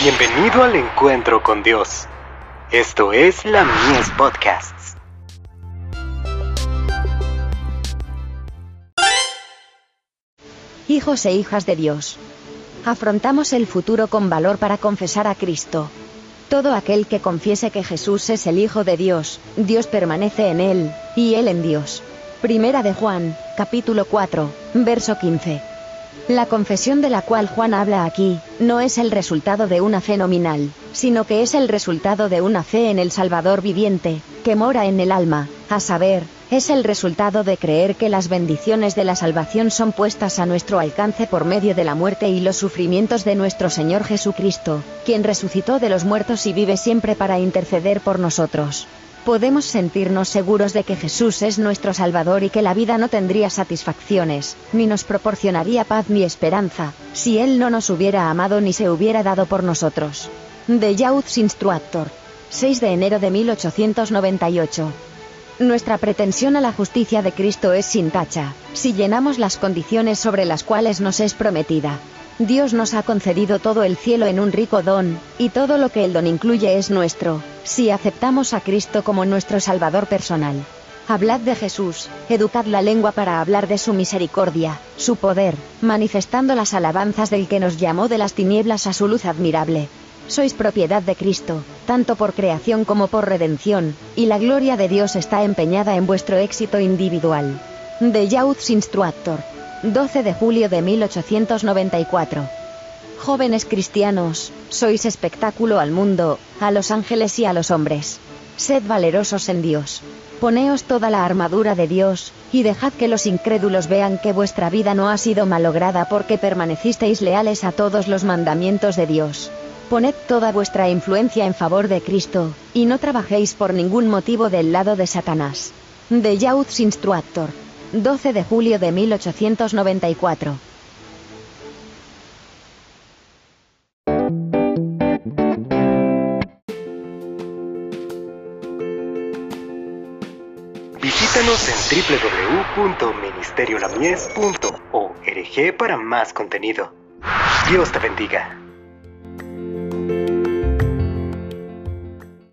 Bienvenido al encuentro con Dios. Esto es la Mies Podcasts. Hijos e hijas de Dios. Afrontamos el futuro con valor para confesar a Cristo. Todo aquel que confiese que Jesús es el Hijo de Dios, Dios permanece en él, y él en Dios. Primera de Juan, capítulo 4, verso 15. La confesión de la cual Juan habla aquí, no es el resultado de una fe nominal, sino que es el resultado de una fe en el Salvador viviente, que mora en el alma, a saber, es el resultado de creer que las bendiciones de la salvación son puestas a nuestro alcance por medio de la muerte y los sufrimientos de nuestro Señor Jesucristo, quien resucitó de los muertos y vive siempre para interceder por nosotros podemos sentirnos seguros de que Jesús es nuestro Salvador y que la vida no tendría satisfacciones, ni nos proporcionaría paz ni esperanza, si Él no nos hubiera amado ni se hubiera dado por nosotros. De Youth Instructor. 6 de enero de 1898. Nuestra pretensión a la justicia de Cristo es sin tacha, si llenamos las condiciones sobre las cuales nos es prometida. Dios nos ha concedido todo el cielo en un rico don, y todo lo que el don incluye es nuestro, si aceptamos a Cristo como nuestro Salvador personal. Hablad de Jesús, educad la lengua para hablar de su misericordia, su poder, manifestando las alabanzas del que nos llamó de las tinieblas a su luz admirable. Sois propiedad de Cristo, tanto por creación como por redención, y la gloria de Dios está empeñada en vuestro éxito individual. De Youth Instructor. 12 de julio de 1894. Jóvenes cristianos, sois espectáculo al mundo, a los ángeles y a los hombres. Sed valerosos en Dios. Poneos toda la armadura de Dios, y dejad que los incrédulos vean que vuestra vida no ha sido malograda porque permanecisteis leales a todos los mandamientos de Dios. Poned toda vuestra influencia en favor de Cristo, y no trabajéis por ningún motivo del lado de Satanás. De Youth Instructor. 12 de julio de 1894. Visítanos en www.ministeriolamies.org para más contenido. Dios te bendiga.